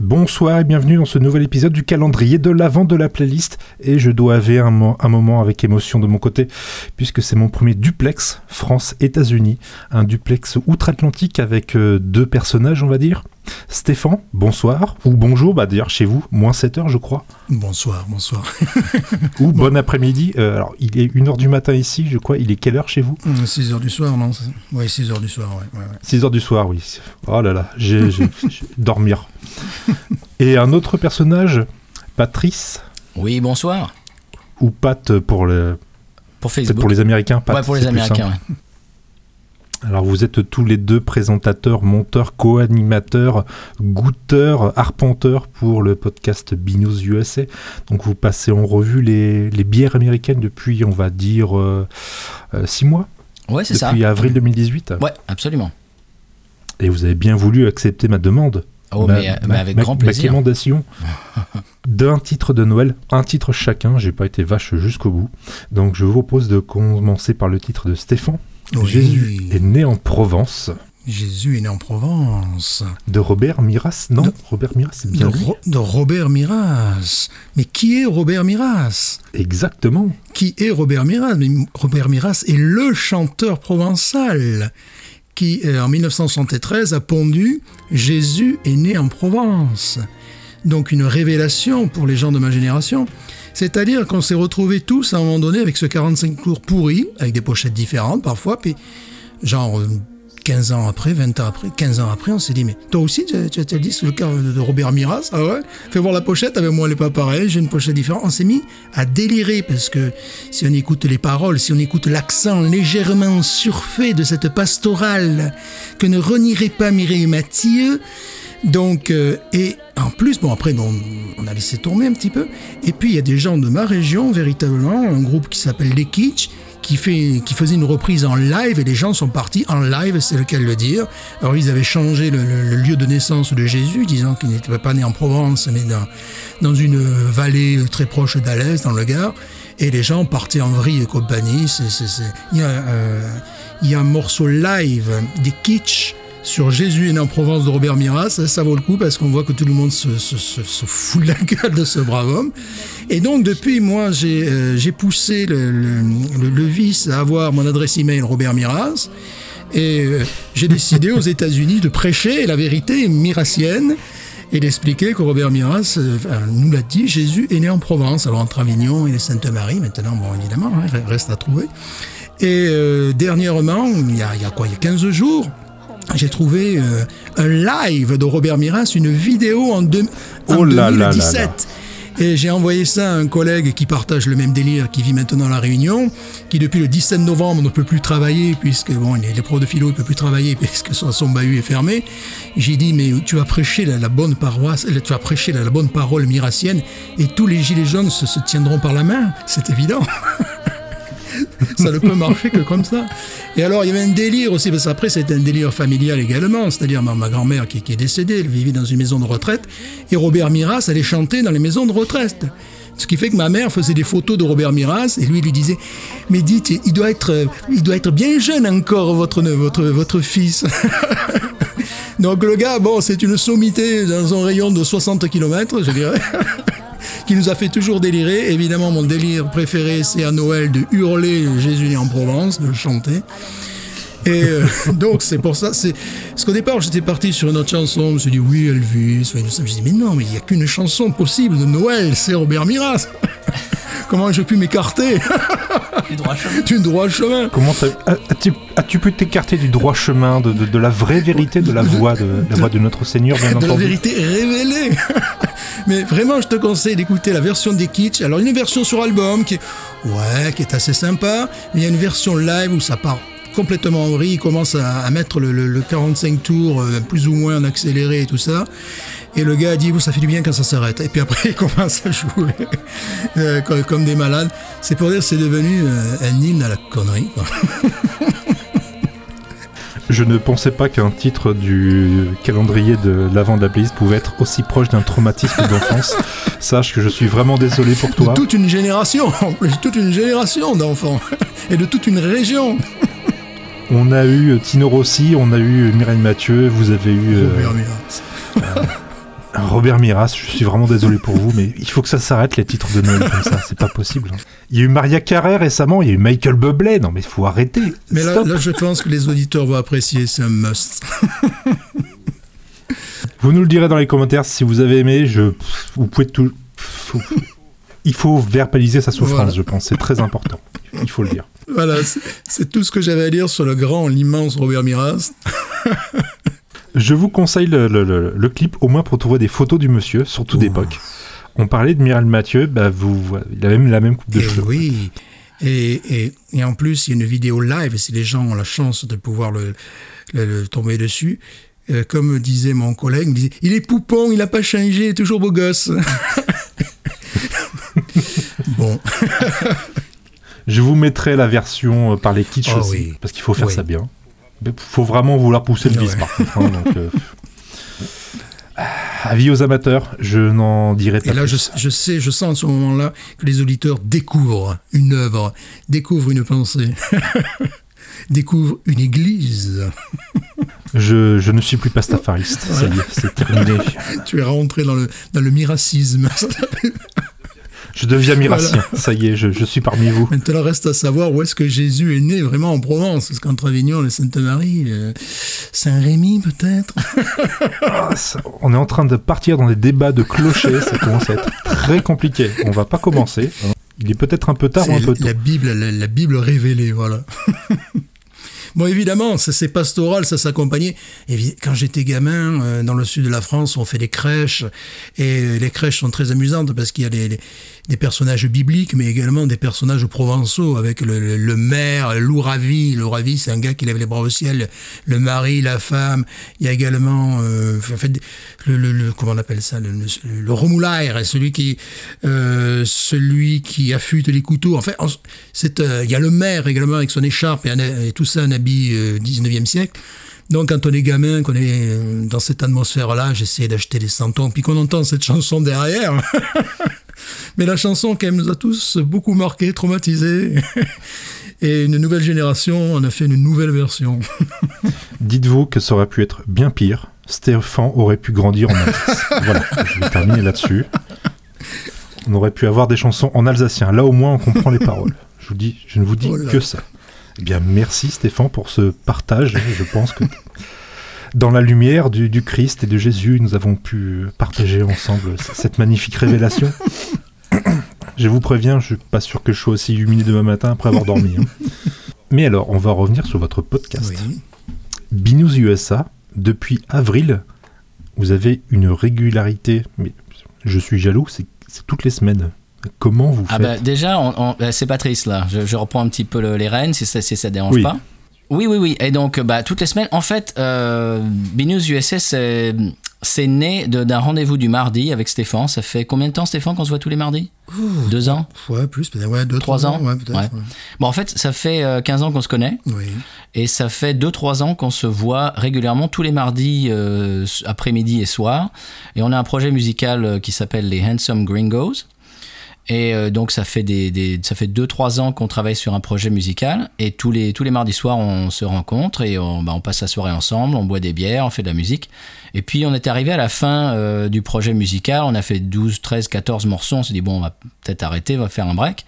Bonsoir et bienvenue dans ce nouvel épisode du calendrier de l'avant de la playlist. Et je dois avoir un, un moment avec émotion de mon côté, puisque c'est mon premier duplex France-États-Unis. Un duplex outre-Atlantique avec euh, deux personnages, on va dire. Stéphane, bonsoir. Ou bonjour, bah d'ailleurs chez vous, moins 7 heures, je crois. Bonsoir, bonsoir. Ou bon après-midi. Euh, alors, il est 1h du matin ici, je crois. Il est quelle heure chez vous? 6 heures du soir, non Oui, 6 heures du soir, ouais. ouais, ouais. 6 heures du soir, oui. Oh là là, j'ai- dormir. Et un autre personnage, Patrice, Oui, bonsoir. ou Pat pour, le, Pour Facebook. pour les Américains. Pat, ouais, pour les Américains. ouais. Alors vous êtes tous les deux présentateurs, monteurs, co-animateurs, goûteurs, arpenteurs pour le podcast Binous USA. Donc vous passez en revue les, les bières américaines depuis, on va dire, 6 mois, Ouais, c'est ça. depuis avril 2018. Ouais, absolument. Et vous avez bien voulu accepter ma demande. Oh, Ma- mais, ma- mais avec ma- grand plaisir. quémandation d'un titre de Noël, un titre chacun. J'ai pas été vache jusqu'au bout. Donc je vous propose de commencer par le titre de Stéphane. Oui. Jésus est né en Provence. Jésus est né en Provence. De Robert Miras Non, De- Robert Miras, c'est De, bien lui? Ro- de Robert Miras. Mais qui est Robert Miras? Exactement. Qui est Robert Miras? Mais Robert Miras est le chanteur provençal qui, euh, en 1973, a pondu Jésus est né en Provence. Donc une révélation pour les gens de ma génération. C'est-à-dire qu'on s'est retrouvés tous à un moment donné avec ce 45 tours pourri, avec des pochettes différentes parfois, puis genre 15 ans après, 20 ans après, 15 ans après, on s'est dit, mais toi aussi, tu, tu, tu as dit le cas de Robert Miras, ah ouais Fais voir la pochette, avec moi elle n'est pas pareil, j'ai une pochette différente. On s'est mis à délirer, parce que si on écoute les paroles, si on écoute l'accent légèrement surfait de cette pastorale que ne renierait pas Mireille Mathieu, donc, euh, et en plus, bon, après, bon, on a laissé tourner un petit peu. Et puis, il y a des gens de ma région, véritablement, un groupe qui s'appelle Les Kitsch, qui, faisait une reprise en live, et les gens sont partis en live, c'est le cas de le dire. Alors, ils avaient changé le, lieu de naissance de Jésus, disant qu'il n'était pas né en Provence, mais dans, dans une vallée très proche d'Alès, dans le Gard. Et les gens partaient en vrille et compagnie. Il, y a, euh, il y a un morceau live des Kitsch sur Jésus est né en Provence de Robert Miras, ça, vaut le coup parce qu'on voit que tout le monde se, fout de la gueule de ce brave homme. Et donc depuis, moi, j'ai euh, poussé le, vice à avoir mon adresse email Robert Miras. Et euh, j'ai décidé aux États-Unis de prêcher la vérité mirassienne et d'expliquer que Robert Miras euh, nous l'a dit, Jésus est né en Provence, alors entre Avignon et Sainte-Marie, maintenant, bon, évidemment, hein, reste à trouver. Et dernièrement, il y, a, il y a quoi, il y a 15 jours, j'ai trouvé euh, un live de Robert Miras, une vidéo en, deux- en Oh là là là 2017. là. Et j'ai envoyé ça à un collègue qui partage le même délire, qui vit maintenant à La Réunion, qui depuis le 17 novembre ne peut plus travailler, puisque bon, il est pro de philo, il peut plus travailler, puisque son, son bahut est fermé. J'ai dit, mais tu vas prêcher la, la bonne paroisse, tu vas prêcher la, la bonne parole mirassienne, et tous les gilets jaunes se, se tiendront par la main. C'est évident. ça ne peut marcher que comme ça. Et alors, il y avait un délire aussi, parce qu'après, c'était un délire familial également, c'est-à-dire ma, grand-mère qui, est décédée, elle vivait dans une maison de retraite, et Robert Miras allait chanter dans les maisons de retraite. Ce qui fait que ma mère faisait des photos de Robert Miras, et lui lui disait, mais dites, il doit être, il doit être bien jeune encore, votre, votre, votre fils. Donc le gars, bon, c'est une sommité dans un rayon de 60 km, je dirais qui nous a fait toujours délirer. Évidemment, mon délire préféré, c'est à Noël de hurler Jésus né en Provence, de le chanter. Et euh, donc, c'est pour ça. C'est parce qu'au départ, j'étais parti sur une autre chanson. Je me suis dit, oui, Elvis. Je me suis dit, mais non, mais il n'y a qu'une chanson possible de Noël, c'est Robert Miras. Comment j'ai pu m'écarter? du droit chemin Comment as- as-tu as-tu pu t'écarter du droit chemin, de, de- de la vraie vérité, de la voix de, la voix de notre Seigneur, bien de la entendu vérité révélée. Mais vraiment, je te conseille d'écouter la version des Kitsch. Alors, une version sur album qui est, ouais, qui est assez sympa. Mais il y a une version live où ça part complètement en vrille. Il commence à, à mettre le, le- le 45 tours euh, plus ou moins en accéléré et tout ça. Et le gars a dit, vous, ça fait du bien quand ça s'arrête. Et puis après, il commence à jouer euh, comme, comme des malades. C'est pour dire que c'est devenu euh, un hymne à la connerie. Je ne pensais pas qu'un titre du calendrier de l'avant de la playlist pouvait être aussi proche d'un traumatisme d'enfance. Sache que je suis vraiment désolé pour De toi. toute une génération, toute une génération d'enfants. Et de toute une région. On a eu Tino Rossi, on a eu Mireille Mathieu, vous avez eu... euh. Robert Miras, je suis vraiment désolé pour vous, mais il faut que ça s'arrête les titres de Noël comme ça, c'est pas possible. hein. Il y a eu Maria Carrère récemment, il y a eu Michael Bublé, non mais faut arrêter. Mais là, je pense que les auditeurs vont apprécier, c'est un must. Vous nous le direz dans les commentaires si vous avez aimé, je, vous pouvez tout... faut- il faut verbaliser sa souffrance, Voilà. je pense, c'est très important, il faut le dire. Voilà, c'est tout ce que j'avais à dire sur le grand, l'immense Robert Miras. Je vous conseille le, le- le- le clip au moins pour trouver des photos du monsieur, surtout d'époque. On parlait de Miral Mathieu, bah vous, il a même la même coupe de Et cheveux. Eh oui. Et, et, et en plus, il y a une vidéo live, si les gens ont la chance de pouvoir le, tomber dessus, euh, comme disait mon collègue, il, me disait, il est poupon, il n'a pas changé, il est toujours beau gosse. bon, Je vous mettrai la version euh, par les kitsch Oh aussi, oui. parce qu'il faut faire Oui. ça bien. Il faut vraiment vouloir pousser le Ouais. vice par contre. hein, donc, euh, Avis aux amateurs, je n'en dirai pas et là, plus. je, je sais, je sens en ce moment-là que les auditeurs découvrent une œuvre, découvrent une pensée, découvrent une église. Je, je ne suis plus pastafariste, ça y est, c'est terminé. Tu es rentré dans le, dans le miracisme. Je deviens miracien, ça y est, je, je suis parmi vous. Maintenant, reste à savoir où est-ce que Jésus est né vraiment en Provence? Parce qu'entre Avignon et Sainte-Marie, euh, Saint-Rémy peut-être? Ah, On est en train de partir dans des débats de clochers, ça commence à être très compliqué. On va pas commencer. Il est peut-être un peu tard ou un peu tôt. la Bible, la, la Bible révélée, voilà. Bon, évidemment, ça c'est pastoral, ça s'accompagnait. Quand j'étais gamin, euh, dans le sud de la France, on fait des crèches. Et les crèches sont très amusantes parce qu'il y a des personnages bibliques, mais également des personnages provençaux avec le, le- maire, l'ouravi. L'ouravi, c'est un gars qui lève les bras au ciel. Le mari, la femme. Il y a également, euh, en fait, le, comment on appelle ça, le, le, remoulaire, celui qui, euh, celui qui affûte les couteaux. Enfin, en- c'est, euh, il y a le maire également avec son écharpe et tout ça, un habit euh, 19e siècle. Donc, quand on est gamin, qu'on est euh, dans cette atmosphère-là, j'essaie d'acheter des santons, puis qu'on entend cette chanson derrière. Mais la chanson, quand même, nous a tous beaucoup marqués, traumatisés. Et une nouvelle génération, on a fait une nouvelle version. Dites-vous que ça aurait pu être bien pire. Stéphane aurait pu grandir en Alsace. voilà, je vais terminer là-dessus. On aurait pu avoir des chansons en alsacien. Là, au moins, on comprend les paroles. Je vous dis, je ne vous dis Oh que ça. Eh bien, merci Stéphane pour ce partage. Je pense que dans la lumière du, du Christ et de Jésus, nous avons pu partager ensemble cette magnifique révélation. Je vous préviens, je suis pas sûr que je sois aussi illuminé demain matin après avoir dormi. hein. Mais alors, on va revenir sur votre podcast. Oui. Binous USA, depuis avril, vous avez une régularité, mais je suis jaloux, c'est toutes les semaines. Comment vous Ah faites bah déjà, on- on- bah, c'est Patrice là. Je, je reprends un petit peu le- les rênes si ça, si ça dérange Oui. pas. Oui, oui, oui. Et donc, bah, toutes les semaines, en fait, euh, BNews USA, c'est c'est né de- d'un rendez-vous du mardi avec Stéphane. Ça fait combien de temps, Stéphane, qu'on se voit tous les mardis? Deux ans? Ouais, plus, peut-être, ouais, deux, Trois trois ans? Ouais, peut-être. Ouais. ouais. Bon, en fait, ça fait euh, 15 ans qu'on se connaît. Oui. Et ça fait 2-3 ans qu'on se voit régulièrement tous les mardis euh, après-midi et soir. Et on a un projet musical euh, qui s'appelle les Handsome Gringos. Et euh, donc ça fait des, des- ça fait 2-3 ans qu'on travaille sur un projet musical. Et tous les, tous les mardis soirs, on se rencontre et on, bah, on passe la soirée ensemble, on boit des bières, on fait de la musique. Et puis on est arrivé à la fin euh, du projet musical, on a fait 12, 13, 14 morceaux. On s'est dit, bon, on va peut-être arrêter, on va faire un break.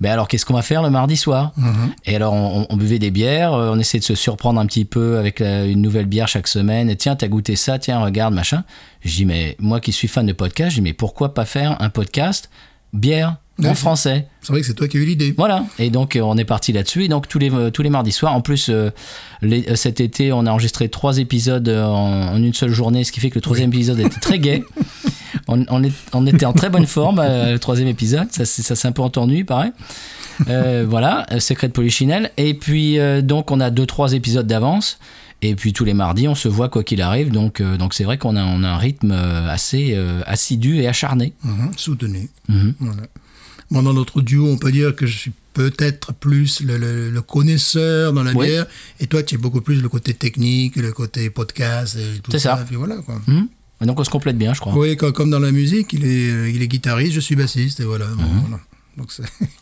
Mais alors, qu'est-ce qu'on va faire le mardi soir? Mhm. et alors, on, on buvait des bières, euh, on essayait de se surprendre un petit peu avec la- une nouvelle bière chaque semaine. Et tiens, t'as goûté ça, tiens, regarde, machin. Je dis, mais moi qui suis fan de podcast, je dis, mais pourquoi pas faire un podcast bière en français C'est vrai que c'est toi qui as eu l'idée. Voilà. Et donc, euh, on est parti là-dessus. Et donc, tous les, euh, tous les mardis soirs, en plus, euh, les- cet été, on a enregistré trois épisodes en, en une seule journée, ce qui fait que le troisième épisode était très gai. On, on est- on était en très bonne forme, euh, le troisième épisode. Ça, ça s'est un peu entendu, il paraît. Euh, voilà, Secret de Polichinelle. Et puis, euh, donc, on a deux, trois épisodes d'avance. Et puis, tous les mardis, on se voit quoi qu'il arrive. Donc, euh, donc c'est vrai qu'on a, on a un rythme euh, assez euh, assidu et acharné. Mhm, Soutenu. Voilà. Moi, dans notre duo, on peut dire que je suis peut-être plus le, le- le connaisseur dans la Oui. bière, et toi, tu es beaucoup plus le côté technique, le côté podcast, et tout C'est ça. ça. Puis voilà, quoi. Mhm. Et donc, on se complète bien, je crois. Oui, co- comme dans la musique, il est, il est guitariste, je suis bassiste, et voilà. Mhm. voilà. Donc c'est-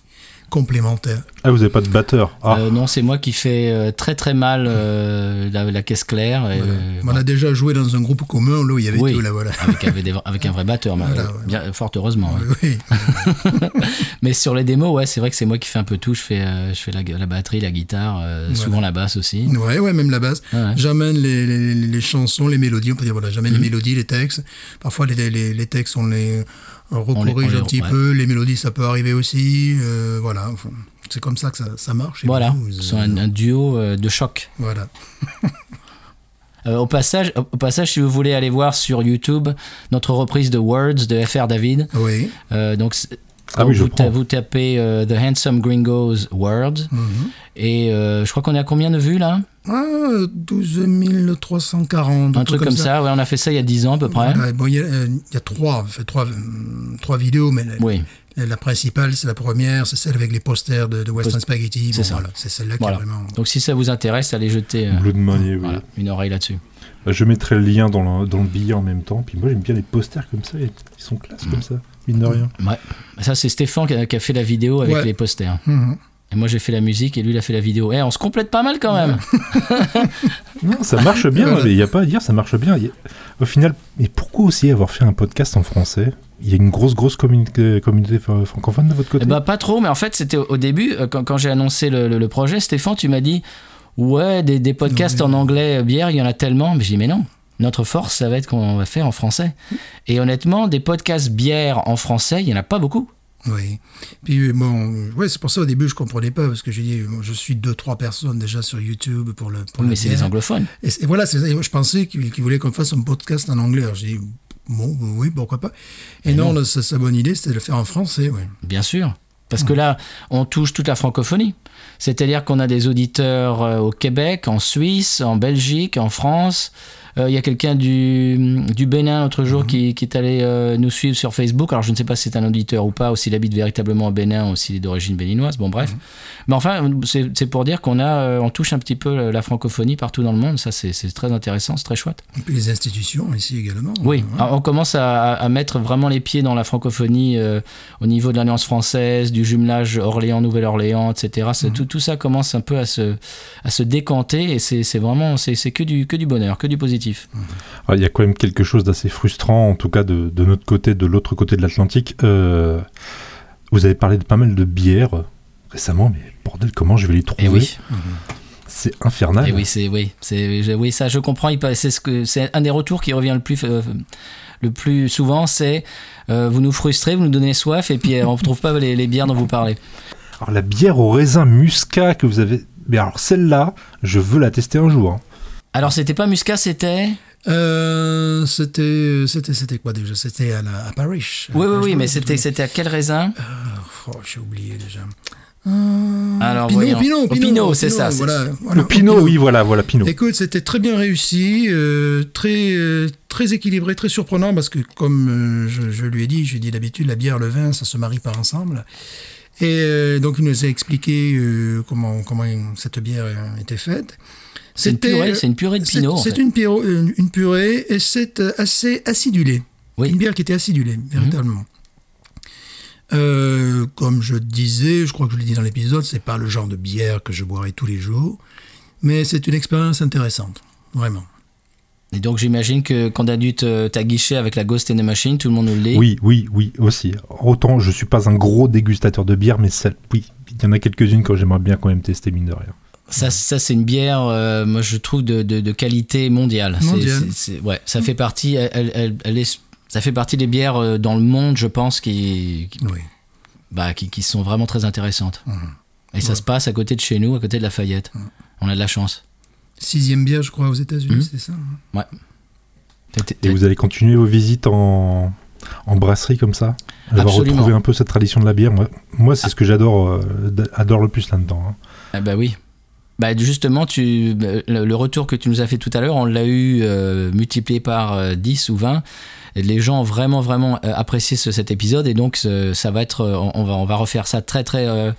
complémentaire. Ah, vous n'avez pas de batteur ah. Euh, non, c'est moi qui fais euh, très très mal euh, la, la caisse claire. et, Voilà. euh, On a déjà joué dans un groupe commun, là où il y avait Oui. tout, là, voilà. avec, avec des- avec un vrai batteur, mais, Voilà, ouais. bien, fort heureusement. ouais. Oui, Mais sur les démos, ouais, c'est vrai que c'est moi qui fais un peu tout. Je fais, je fais la, la batterie, la guitare, euh, Voilà. souvent la basse aussi. ouais, ouais, même la ouais. J'amène les, les, les chansons, les mélodies, on peut dire, voilà, j'amène Mhm. les mélodies, les textes. Parfois, les, les, les textes, on les on les- un petit ouais. peu. Les mélodies, ça peut arriver aussi. euh, voilà, c'est comme ça que ça, ça marche. Voilà, c'est un, un duo euh, de choc. Voilà. Euh, au, passage, au passage, si vous voulez aller voir sur YouTube notre reprise de Words de FR David, Oui. euh, donc Ah oui, je vous, ta- prends. vous tapez euh, The Handsome Gringos Words Mhm. et euh, je crois qu'on est à combien de vues là? Ah, 12 340. Un truc comme ça. ouais, on a fait ça il y a 10 ans à peu près. Voilà, bon, il y, a, euh, il y a trois, fait, trois, trois vidéos, mais la, Oui, la principale, c'est la première, c'est celle avec les posters de, de Western Spaghetti. C'est Bon, voilà, c'est celle-là qui est vraiment. donc si ça vous intéresse, allez jeter euh, Blue de Money, oui. voilà, une oreille là-dessus. Bah, Je mettrai le lien dans le, dans le billet en même temps. Puis moi, j'aime bien les posters comme ça. Ils sont classe comme ça, mine de rien. Ouais. Ça, c'est Stéphane qui a, qui a fait la vidéo avec Ouais. les posters. Mhm. Et moi, j'ai fait la musique et lui, il a fait la vidéo. Eh, on se complète pas mal quand même. Non, ça marche bien. Mais Il n'y a pas à dire, ça marche bien. A- Au final, et pourquoi aussi avoir fait un podcast en français? Il y a une grosse, grosse communi- communauté fr- francophone de votre côté? Eh bah, pas trop, mais en fait, c'était au, début, euh, quand, quand j'ai annoncé le, le- le projet, Stéphane, tu m'as dit Ouais, des, des podcasts Non, mais- en anglais, euh, bière, il y en a tellement. Mais j'ai dit Mais non, notre force, ça va être qu'on va faire en français. Et honnêtement, des podcasts bière en français, il y en a pas beaucoup. Oui. Puis bon, ouais, c'est pour ça au début je comprenais pas parce que j'ai dit je suis deux trois personnes déjà sur YouTube pour le pour mais la c'est les anglophones. Et, voilà, je pensais qu'ils qu'ils voulaient qu'on fasse un podcast en anglais. J'ai dit bon, oui, pourquoi pas. Et Mais non, sa, sa bonne idée c'était de le faire en français, ouais. Bien sûr. Parce que là, on touche toute la francophonie. C'est-à-dire qu'on a des auditeurs euh, au Québec, en Suisse, en Belgique, en France. Euh, Il y a quelqu'un du, du Bénin l'autre jour qui, qui est allé euh, nous suivre sur Facebook. Alors je ne sais pas si c'est un auditeur ou pas, ou s'il habite véritablement au Bénin, ou s'il est d'origine béninoise. Bon, bref. Mais enfin, c'est pour dire qu'on a, euh, on touche un petit peu la francophonie partout dans le monde. Ça, c'est très intéressant, c'est très chouette. Et puis les institutions ici également. Oui, Ouais. alors, on commence à, à mettre vraiment les pieds dans la francophonie euh, au niveau de l'Alliance française, du jumelage Orléans-Nouvelle-Orléans, etc. C'est- tout, tout ça commence un peu à se, à se décanter et c'est vraiment c'est que du, que du bonheur, que du positif. Ah, Il y a quand même quelque chose d'assez frustrant, en tout cas de, de notre côté, de l'autre côté de l'Atlantique. Euh, vous avez parlé de pas mal de bières euh, récemment, mais bordel, comment je vais les trouver? Et oui, C'est infernal. et oui, c'est oui, c'est je- oui ça je comprends. C'est ce que c'est un des retours qui revient le plus euh, le plus souvent, c'est euh, vous nous frustrez, vous nous donnez soif et puis on ne trouve pas les, les bières dont vous parlez. Alors la bière au raisin muscat que vous avez... Mais alors celle-là, je veux la tester un jour. hein. Alors c'était pas Muscat, c'était? Euh, c'était c'était c'était quoi déjà? C'était à, la, à Paris. oui oui À oui, mais c'était c'était à quel raisin? Oh, j'ai oublié déjà. Alors Pinot. Pinot, Au Pinot, Pinot, c'est ça. c'est- Voilà, voilà, Le Pinot, oui, voilà, voilà, Pinot. Écoute, c'était très bien réussi, euh, très, euh, très équilibré, très surprenant parce que, comme euh, je, je lui ai dit, je lui ai dit d'habitude, la bière, le vin, ça se marie pas ensemble. Et euh, donc, il nous a expliqué euh, comment, comment cette bière euh, était faite. C'est une C'était, purée, c'est une purée de c'est- pinot. en C'est fait. une, piro- une, une purée et c'est euh, assez acidulé. Oui. Mhm. Une bière qui était acidulée, véritablement. Euh, comme je disais, je crois que je l'ai dit dans l'épisode, c'est pas le genre de bière que je boirais tous les jours, mais c'est une expérience intéressante, vraiment. Et donc j'imagine que quand t'as dû te- t'aguicher avec la Ghost in the Machine, tout le monde nous le dit. Oui, oui, oui, aussi. Autant je suis pas un gros dégustateur de bière, mais celle, oui, il y en a quelques-unes que j'aimerais bien quand même tester, mine de rien. Ça, ça c'est une bière, euh, moi je trouve de, de- de qualité mondiale. C'est- Mondiale. c'est- c'est- ouais, ça fait partie, elle, elle- elle- elle est, ça fait partie des bières euh, dans le monde, je pense, qui, qui, Oui. bah, qui, qui sont vraiment très intéressantes. Mhm. Et ça se passe à côté de chez nous, à côté de Lafayette. On a de la chance. Sixième bière, je crois, aux États-Unis, Mhm. c'est ça hein? T'es- Et vous allez continuer vos visites en, en brasserie comme ça? Va retrouver un peu cette tradition de la bière. Moi, moi c'est ce que j'adore euh, adore le plus là-dedans. hein. Ah bah oui. Bah justement, tu, le, le retour que tu nous as fait tout à l'heure, on l'a eu euh, multiplié par euh, 10 ou 20. Et les gens ont vraiment, vraiment euh, apprécié ce- cet épisode. Et donc, ça va être, euh, on, va, on va refaire ça très, très, euh,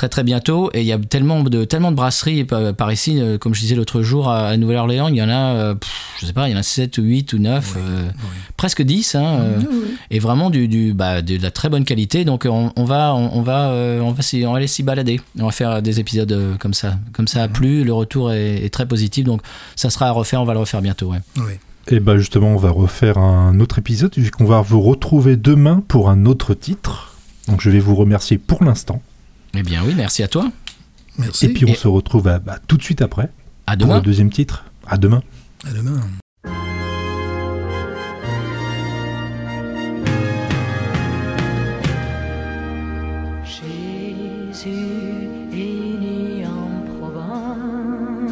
très très bientôt. Et il y a tellement de, tellement de brasseries par, par ici, euh, comme je disais l'autre jour à, à Nouvelle-Orléans, il y en a, euh, pff, je sais pas, il y en a 7 ou 8 ou 9, euh, presque 10. Hein, euh, et vraiment du, du, bah, de la très bonne qualité. Donc on, on va, on, on va, euh, on va, s'y- on va aller s'y balader. On va faire des épisodes euh, comme ça. Comme ça a plu, le retour est, est très positif. Donc ça sera à refaire, on va le refaire bientôt. Ouais. Oui. Et bah justement, on va refaire un autre épisode, puisqu'on va vous retrouver demain pour un autre titre. Donc je vais vous remercier pour l'instant. Eh bien oui, merci à toi. Merci. Et puis on Et- se retrouve à- bah, tout de suite après À pour demain. le deuxième titre. À demain. À demain. Jésus est né en Provence,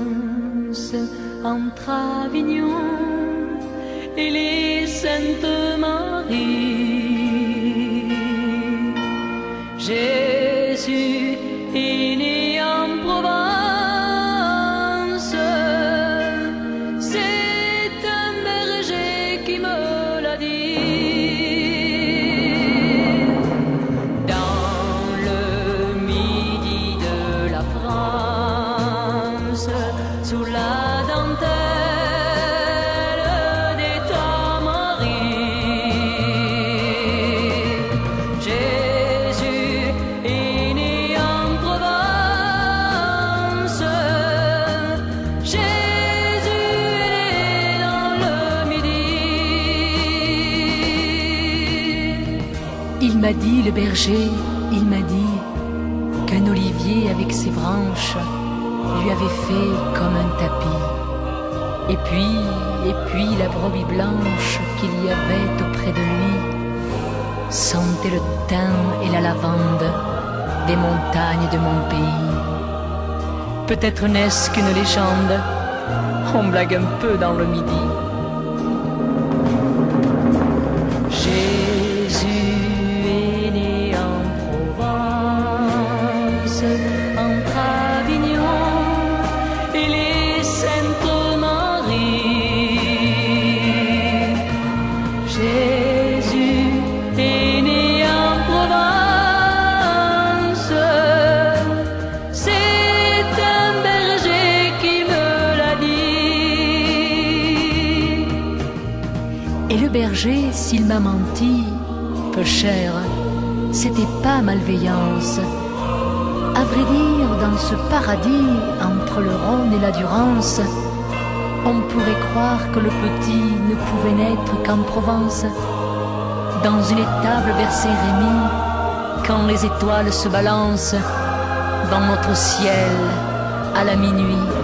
entre Avignon et les Saintes Maries. Jésus dit, le berger, il m'a dit qu'un olivier avec ses branches lui avait fait comme un tapis. Et puis, et puis la brebis blanche qu'il y avait auprès de lui sentait le thym et la lavande des montagnes de mon pays. Peut-être n'est-ce qu'une légende, on blague un peu dans le midi. S'il m'a menti, peu cher, c'était pas malveillance. À vrai dire, dans ce paradis, entre le Rhône et la Durance, on pourrait croire que le petit ne pouvait naître qu'en Provence. Dans une étable vers Saint-Rémy, quand les étoiles se balancent dans notre ciel à la minuit.